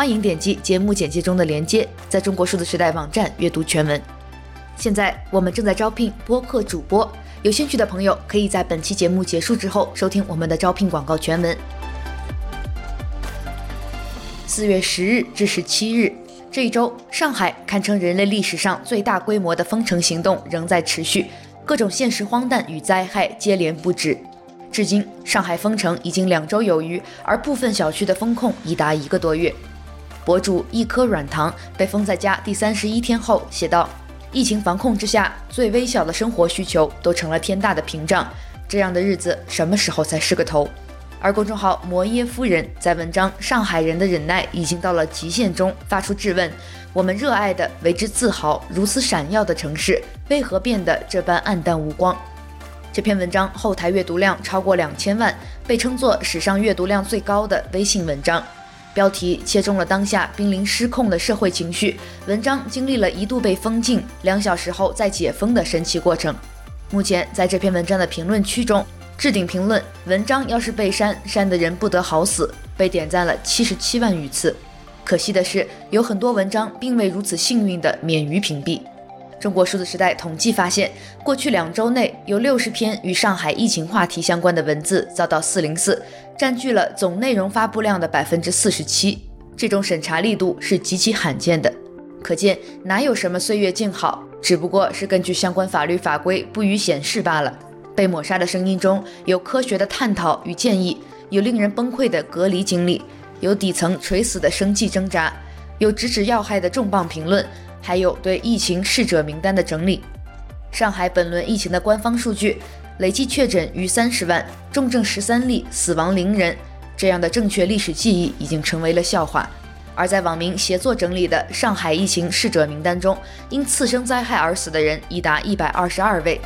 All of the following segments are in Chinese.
欢迎点击节目简介中的链接，在中国数字时代网站阅读全文。现在我们正在招聘播客主播。有兴趣的朋友可以在本期节目结束之后收听我们的招聘广告全文。四月十日至十七日这一周，上海堪称人类历史上最大规模的封城行动仍在持续，各种现实荒诞与灾害接连不止。至今，上海封城已经两周有余，而部分小区的封控已达一个多月。博主一颗软糖被封在家第三十一天后写道。疫情防控之下，最微小的生活需求都成了天大的屏障。这样的日子什么时候才是个头？而公众号摩耶夫人在文章《上海人的忍耐已经到了极限》中发出质问：我们热爱的、为之自豪、如此闪耀的城市，为何变得这般黯淡无光？这篇文章后台阅读量超过两千万，被称作史上阅读量最高的微信文章。标题切中了当下濒临失控的社会情绪。文章经历了一度被封禁、两小时后再解封的神奇过程。目前在这篇文章的评论区中，置顶评论“文章要是被删，删的人不得好死”被点赞了七十七万余次。可惜的是，有很多文章并未如此幸运地免于屏蔽。中国数字时代统计发现，过去两周内有六十篇与上海疫情话题相关的文字遭到四零四，占据了总内容发布量的百分之四十七。这种审查力度是极其罕见的，可见哪有什么岁月静好，只不过是根据相关法律法规不予显示罢了。被抹杀的声音中有科学的探讨与建议，有令人崩溃的隔离经历，有底层垂死的生计挣扎，有直指要害的重磅评论。还有对疫情逝者名单的整理。上海本轮疫情的官方数据，累计确诊逾三十万，重症十三例，死亡零人。这样的正确历史记忆已经成为了笑话。而在网民协作整理的上海疫情逝者名单中，因次生灾害而死的人已达一百二十二位。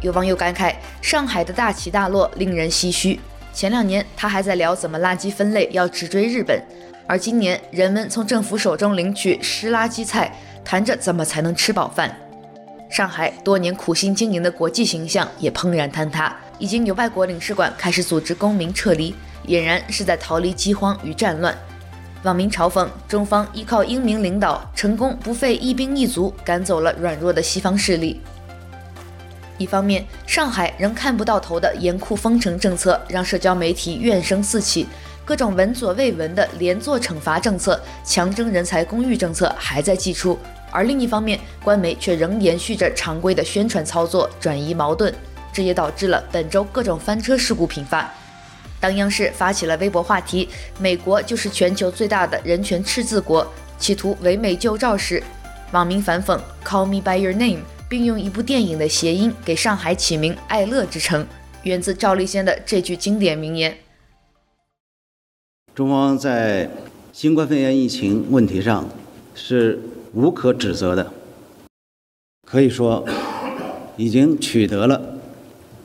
有网友感慨：上海的大起大落令人唏嘘。前两年他还在聊怎么垃圾分类要直追日本。而今年，人们从政府手中领取湿垃圾菜，谈着怎么才能吃饱饭。上海多年苦心经营的国际形象也怦然坍塌，已经有外国领事馆开始组织公民撤离，俨然是在逃离饥荒与战乱。网民嘲讽中方依靠英明领导，成功不费一兵一卒赶走了软弱的西方势力。一方面，上海仍看不到头的严酷封城政策，让社交媒体怨声四起。各种闻所未闻的连坐惩罚政策、强征人才公寓政策还在祭出，而另一方面，官媒却仍延续着常规的宣传操作，转移矛盾，这也导致了本周各种翻车事故频发。当央视发起了微博话题“美国就是全球最大的人权赤字国”，企图唯美救赵时，网民反讽 “Call me by your name”，并用一部电影的谐音给上海起名“爱乐之城”，源自赵立坚的这句经典名言。中方在新冠肺炎疫情问题上是无可指责的，可以说已经取得了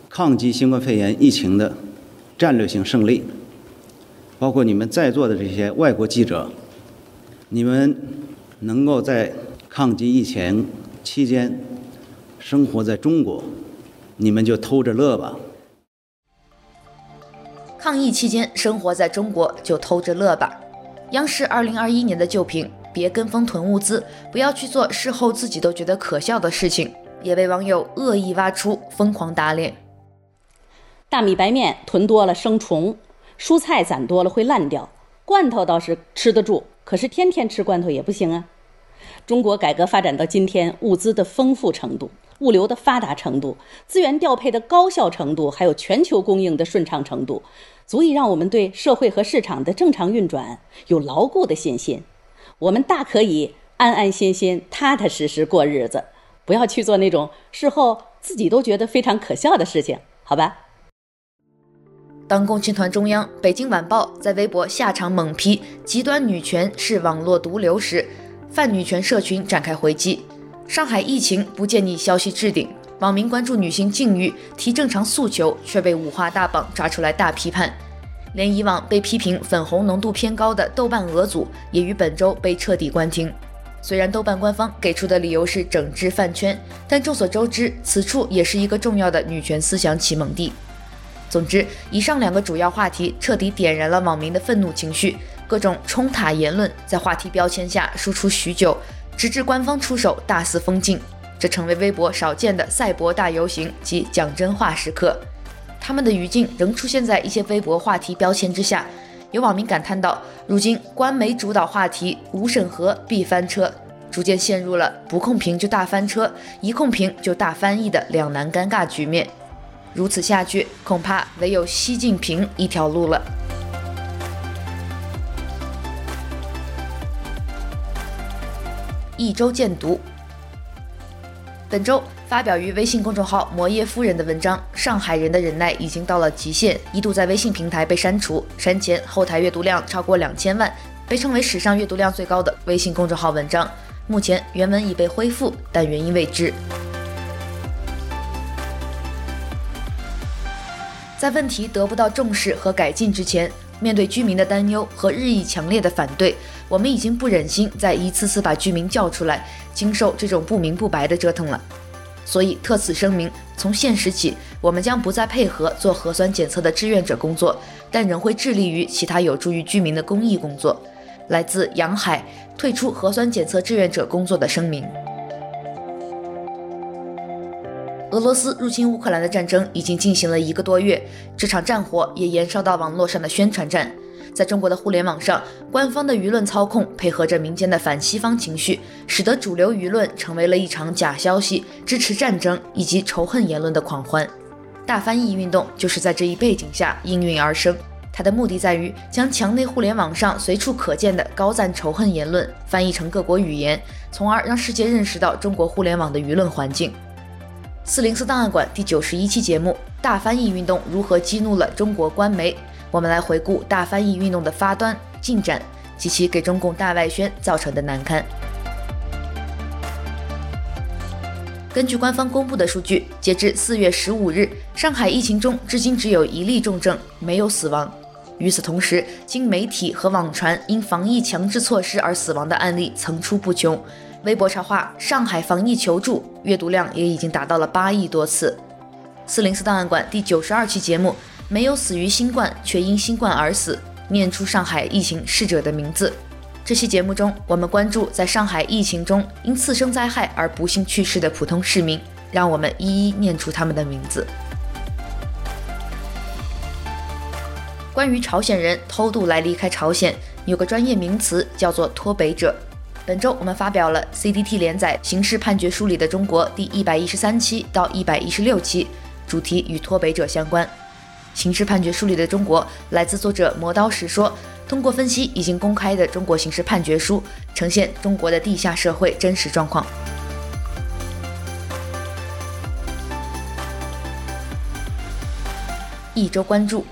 抗击新冠肺炎疫情的战略性胜利。包括你们在座的这些外国记者，你们能够在抗击疫情期间生活在中国，你们就偷着乐吧。抗疫期间生活在中国就偷着乐吧。央视二零二一年的旧评：别跟风囤物资，不要去做事后自己都觉得可笑的事情，也被网友恶意挖出，疯狂打脸。大米白面囤多了生虫，蔬菜攒多了会烂掉，罐头倒是吃得住，可是天天吃罐头也不行啊。中国改革发展到今天，物资的丰富程度、物流的发达程度、资源调配的高效程度，还有全球供应的顺畅程度。足以让我们对社会和市场的正常运转有牢固的信心，我们大可以安安心心、踏踏实实过日子，不要去做那种事后自己都觉得非常可笑的事情，好吧？当共青团中央、北京晚报在微博下场猛批极端女权是网络毒瘤时，泛女权社群展开回击。上海疫情不见你消息置顶，网民关注女性境遇，提正常诉求，却被五花大绑抓出来大批判。连以往被批评粉红浓度偏高的豆瓣俄组，也于本周被彻底关停。虽然豆瓣官方给出的理由是整治饭圈，但众所周知，此处也是一个重要的女权思想启蒙地。总之，以上两个主要话题彻底点燃了网民的愤怒情绪，各种冲塔言论在话题标签下输出许久，直至官方出手大肆封禁，这成为微博少见的赛博大游行及讲真话时刻。他们的语境仍出现在一些微博话题标签之下，有网民感叹道：“如今官媒主导话题，无审核必翻车，逐渐陷入了不控评就大翻车，一控评就大翻译的两难尴尬局面。”如此下去，恐怕唯有习近平一条路了。一周见读，本周发表于微信公众号“摩耶夫人”的文章《上海人的忍耐已经到了极限》，一度在微信平台被删除，删前后台阅读量超过两千万，被称为史上阅读量最高的微信公众号文章。目前原文已被恢复，但原因未知。在问题得不到重视和改进之前，面对居民的担忧和日益强烈的反对，我们已经不忍心再一次次把居民叫出来，经受这种不明不白的折腾了。所以特此声明：从现时起，我们将不再配合做核酸检测的志愿者工作，但仍会致力于其他有助于居民的公益工作。来自杨海退出核酸检测志愿者工作的声明。俄罗斯入侵乌克兰的战争已经进行了一个多月，这场战火也延烧到网络上的宣传战。在中国的互联网上，官方的舆论操控配合着民间的反西方情绪，使得主流舆论成为了一场假消息、支持战争以及仇恨言论的狂欢。大翻译运动就是在这一背景下应运而生，它的目的在于将墙内互联网上随处可见的高赞仇恨言论翻译成各国语言，从而让世界认识到中国互联网的舆论环境。四零四档案馆第九十一期节目：大翻译运动如何激怒了中国官媒？我们来回顾大翻译运动的发端、进展及其给中共大外宣造成的难堪。根据官方公布的数据，截至四月十五日，上海疫情中至今只有一例重症，没有死亡。与此同时，经媒体和网传因防疫强制措施而死亡的案例层出不穷。微博超话“上海防疫求助”阅读量也已经达到了八亿多次。四零四档案馆第九十二期节目，没有死于新冠，却因新冠而死，念出上海疫情逝者的名字。这期节目中，我们关注在上海疫情中因次生灾害而不幸去世的普通市民，让我们一一念出他们的名字。关于朝鲜人偷渡来离开朝鲜，有个专业名词叫做脱北者。本周我们发表了 CDT 连载《刑事判决书里的中国》第一百一十三期到一百一十六期，主题与脱北者相关。《刑事判决书里的中国》来自作者磨刀石说，通过分析已经公开的中国刑事判决书，呈现中国的地下社会真实状况。一周关注。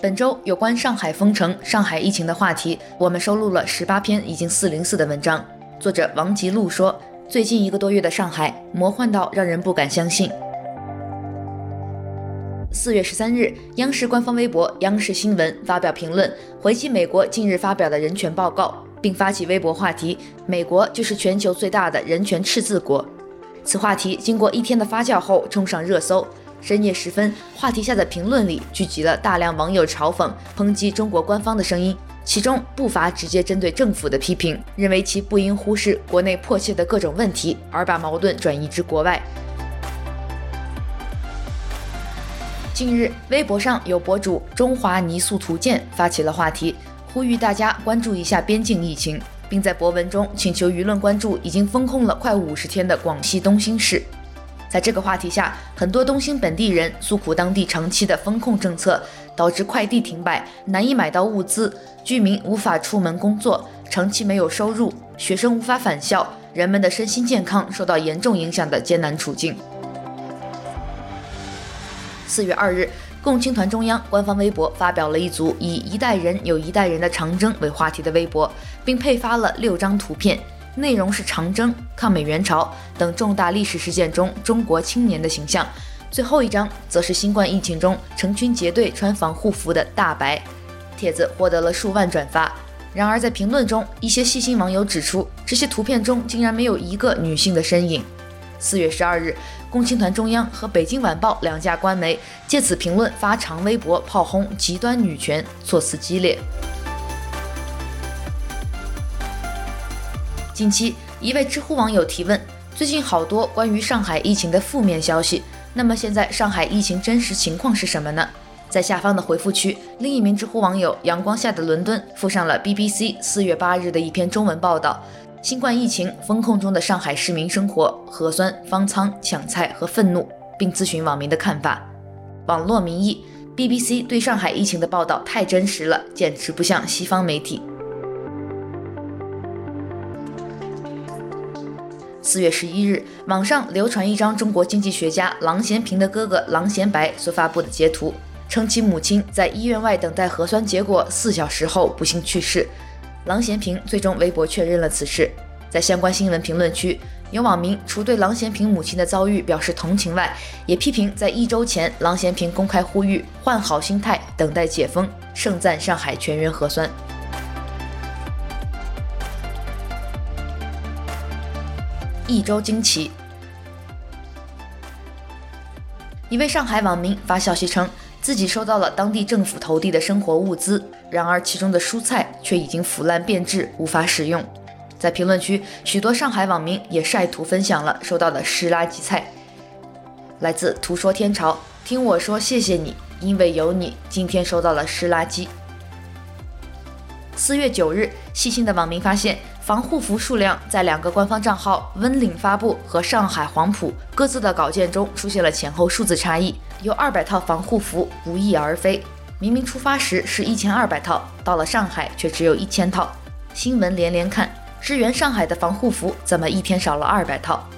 本周有关上海封城、上海疫情的话题，我们收录了十八篇已经四零四的文章。作者王吉路说：“最近一个多月的上海，魔幻到让人不敢相信。”四月十三日，央视官方微博“央视新闻”发表评论，回击美国近日发表的人权报告，并发起微博话题：“美国就是全球最大的人权赤字国。”此话题经过一天的发酵后，冲上热搜。深夜时分，话题下的评论里聚集了大量网友嘲讽、抨击中国官方的声音，其中不乏直接针对政府的批评，认为其不应忽视国内迫切的各种问题，而把矛盾转移至国外。近日，微博上有博主“中华泥塑图鉴”发起了话题，呼吁大家关注一下边境疫情，并在博文中请求舆论关注已经封控了快五十天的广西东兴市。在这个话题下，很多东兴本地人诉苦当地长期的封控政策导致快递停摆，难以买到物资，居民无法出门工作，长期没有收入，学生无法返校，人们的身心健康受到严重影响的艰难处境。四月二日，共青团中央官方微博发表了一组以“一代人有一代人的长征”为话题的微博，并配发了六张图片，内容是长征、抗美援朝等重大历史事件中中国青年的形象。最后一张则是新冠疫情中成群结队穿防护服的大白。帖子获得了数万转发。然而，在评论中，一些细心网友指出，这些图片中竟然没有一个女性的身影。四月十二日，共青团中央和北京晚报两家官媒借此评论发长微博炮轰极端女权，措辞激烈。近期，一位知乎网友提问：最近好多关于上海疫情的负面消息，那么现在上海疫情真实情况是什么呢？在下方的回复区，另一名知乎网友“阳光下的伦敦”附上了 BBC 四月八日的一篇中文报道。新冠疫情封控中的上海市民生活，核酸、方舱、抢菜和愤怒，并咨询网民的看法。网络民意：BBC 对上海疫情的报道太真实了，简直不像西方媒体。四月十一日，网上流传一张中国经济学家郎咸平的哥哥郎咸白所发布的截图，称其母亲在医院外等待核酸结果四小时后不幸去世。郎咸平最终微博确认了此事。在相关新闻评论区，有网民除对郎咸平母亲的遭遇表示同情外，也批评在一周前郎咸平公开呼吁换好心态，等待解封，盛赞上海全员核酸。一周惊奇，一位上海网民发消息称，自己收到了当地政府投递的生活物资，然而其中的蔬菜却已经腐烂变质，无法使用。在评论区，许多上海网民也晒图分享了收到的湿垃圾菜。来自图说天朝，听我说谢谢你，因为有你，今天收到了湿垃圾。四月九日，细心的网民发现，防护服数量在两个官方账号“温岭发布”和“上海黄埔”各自的稿件中出现了前后数字差异。有二百套防护服不翼而飞，明明出发时是一千二百套，到了上海却只有一千套。新闻连连看，支援上海的防护服怎么一天少了二百套？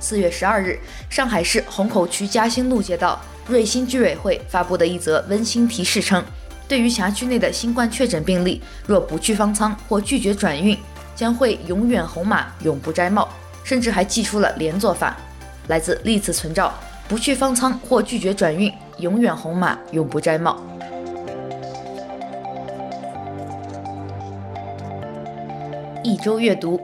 四月十二日，上海市虹口区嘉兴路街道瑞新居委会发布的一则温馨提示称，对于辖区内的新冠确诊病例，若不去方舱或拒绝转运，将会永远红码，永不摘帽，甚至还寄出了连坐法。来自历次存照，不去方舱或拒绝转运，永远红码，永不摘帽。一周阅读，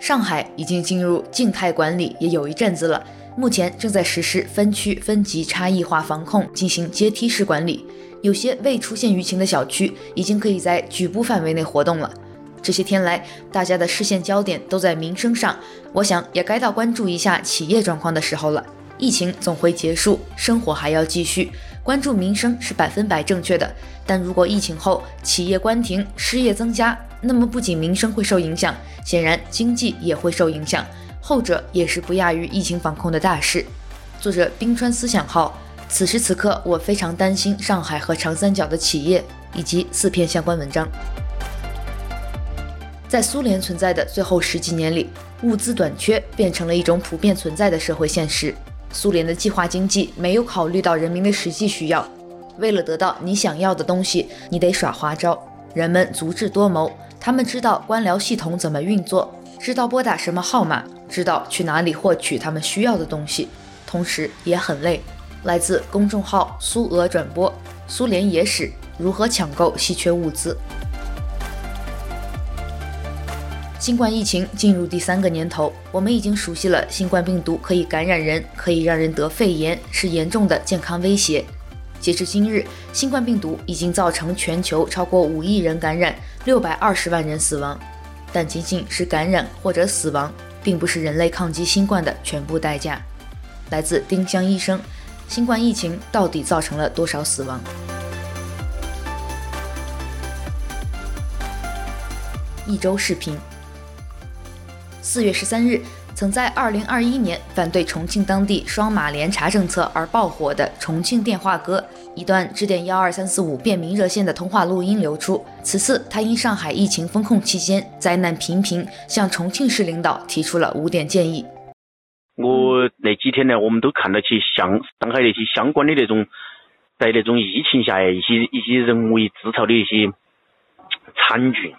上海已经进入静态管理也有一阵子了，目前正在实施分区分级差异化防控，进行阶梯式管理。有些未出现舆情的小区，已经可以在局部范围内活动了。这些天来，大家的视线焦点都在民生上，我想也该到关注一下企业状况的时候了。疫情总会结束，生活还要继续，关注民生是百分百正确的。但如果疫情后企业关停，失业增加，那么不仅民生会受影响，显然经济也会受影响，后者也是不亚于疫情防控的大事。作者冰川思想号，此时此刻我非常担心上海和长三角的企业，以及四篇相关文章。在苏联存在的最后十几年里，物资短缺变成了一种普遍存在的社会现实。苏联的计划经济没有考虑到人民的实际需要，为了得到你想要的东西，你得耍花招。人们足智多谋，他们知道官僚系统怎么运作，知道拨打什么号码，知道去哪里获取他们需要的东西，同时也很累。来自公众号苏俄转播：苏联野史，如何抢购稀缺物资。新冠疫情进入第三个年头，我们已经熟悉了新冠病毒可以感染人，可以让人得肺炎，是严重的健康威胁。截至今日，新冠病毒已经造成全球超过五亿人感染，六百二十万人死亡。但仅仅是感染或者死亡，并不是人类抗击新冠的全部代价。来自丁香医生，新冠疫情到底造成了多少死亡？一周视频。四月十三日，曾在二零二一年反对重庆当地双马联查政策而爆火的重庆电话哥，一段致电幺二三四五便民热线的通话录音流出。此次他因上海疫情封控期间灾难频频，向重庆市领导提出了五点建议。我那几天呢，我们都看到起相上海那些相关的那种，在那种疫情下一些一些人为制造的一些惨剧。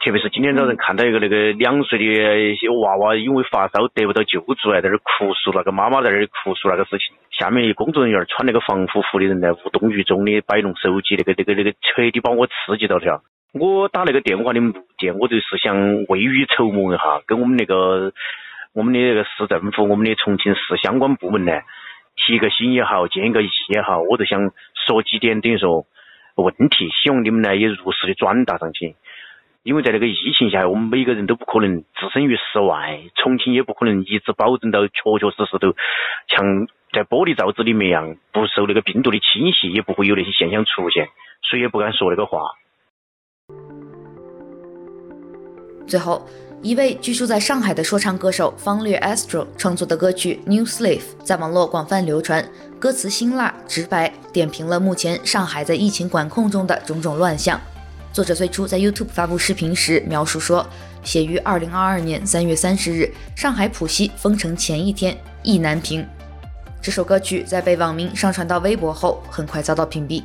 特别是今天早上看到一个那个两岁的娃娃，因为发烧得不到救助，还在那儿哭诉，那个妈妈在那儿哭诉那个事情。下面工作人员穿那个防护服的人呢无动于衷的摆弄手机，那个那个那个彻底把我刺激到了。我打那个电话的目的，我就是想未雨绸缪一下，跟我们那个我们的那个市政府，我们的重庆市相关部门呢，提个心也好，建一个议也好，我就想说几点，等于说问题，希望你们呢也如实的转达上去。因为在那个疫情下，我们每个人都不可能置身于室外，重庆也不可能一直保证到确确实实都像在玻璃罩子里面一样，不受那个病毒的侵袭，也不会有那些现象出现，谁也不敢说那个话。最后，一位居住在上海的说唱歌手方略 Astro 创作的歌曲《New Slave》在网络广泛流传，歌词辛辣直白，点评了目前上海在疫情管控中的种种乱象。作者最初在 YouTube 发布视频时描述说，写于2022年3月30日，上海浦西封城前一天，意难平。这首歌曲在被网民上传到微博后，很快遭到屏蔽。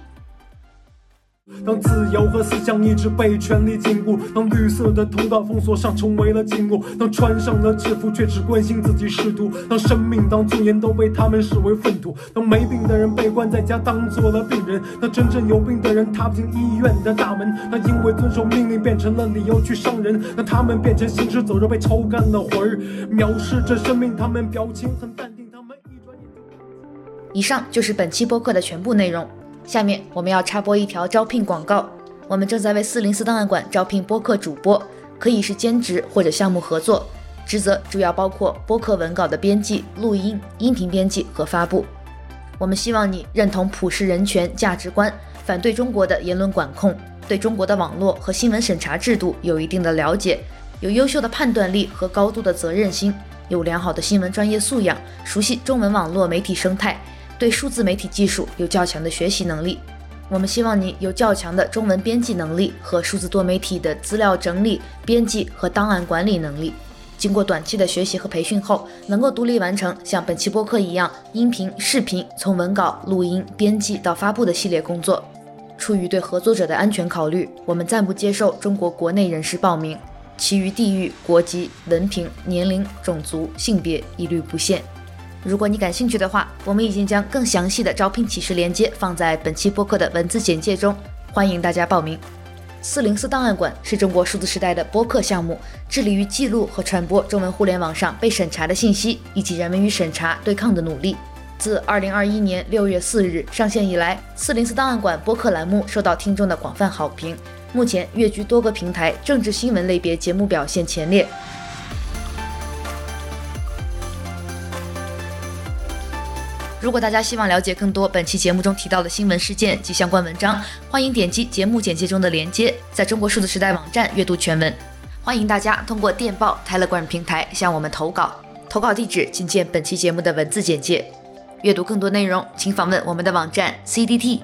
当自由和思想一直被权力禁锢，当绿色的通道封锁上成为了禁锢，当穿上了制服却只关心自己仕途，当生命当尊严都被他们视为粪土，当没病的人被关在家当做了病人，当真正有病的人踏不进医院的大门，当因为遵守命令变成了理由去伤人，当他们变成行尸走肉被抽干了魂儿，藐视着生命，他们表情很淡定，他们一转眼就。以上就是本期播客的全部内容。下面我们要插播一条招聘广告，我们正在为四零四档案馆招聘播客主播，可以是兼职或者项目合作，职责主要包括播客文稿的编辑、录音、音频编辑和发布。我们希望你认同普世人权价值观，反对中国的言论管控，对中国的网络和新闻审查制度有一定的了解，有优秀的判断力和高度的责任心，有良好的新闻专业素养，熟悉中文网络媒体生态。对数字媒体技术有较强的学习能力，我们希望你有较强的中文编辑能力和数字多媒体的资料整理、编辑和档案管理能力。经过短期的学习和培训后，能够独立完成像本期播客一样音频、视频从文稿、录音、编辑到发布的系列工作。出于对合作者的安全考虑，我们暂不接受中国国内人士报名，其余地域、国籍、文凭、年龄、种族、性别一律不限。如果你感兴趣的话，我们已经将更详细的招聘启事链接放在本期播客的文字简介中，欢迎大家报名。四零四档案馆是中国数字时代的播客项目，致力于记录和传播中文互联网上被审查的信息，以及人们与审查对抗的努力。自二零二一年六月四日上线以来，四零四档案馆播客栏目受到听众的广泛好评，目前跃居多个平台政治新闻类别节目表现前列。如果大家希望了解更多本期节目中提到的新闻事件及相关文章，欢迎点击节目简介中的链接，在中国数字时代网站阅读全文。欢迎大家通过电报、Telegram 平台向我们投稿，投稿地址请见本期节目的文字简介。阅读更多内容，请访问我们的网站 cdt.media。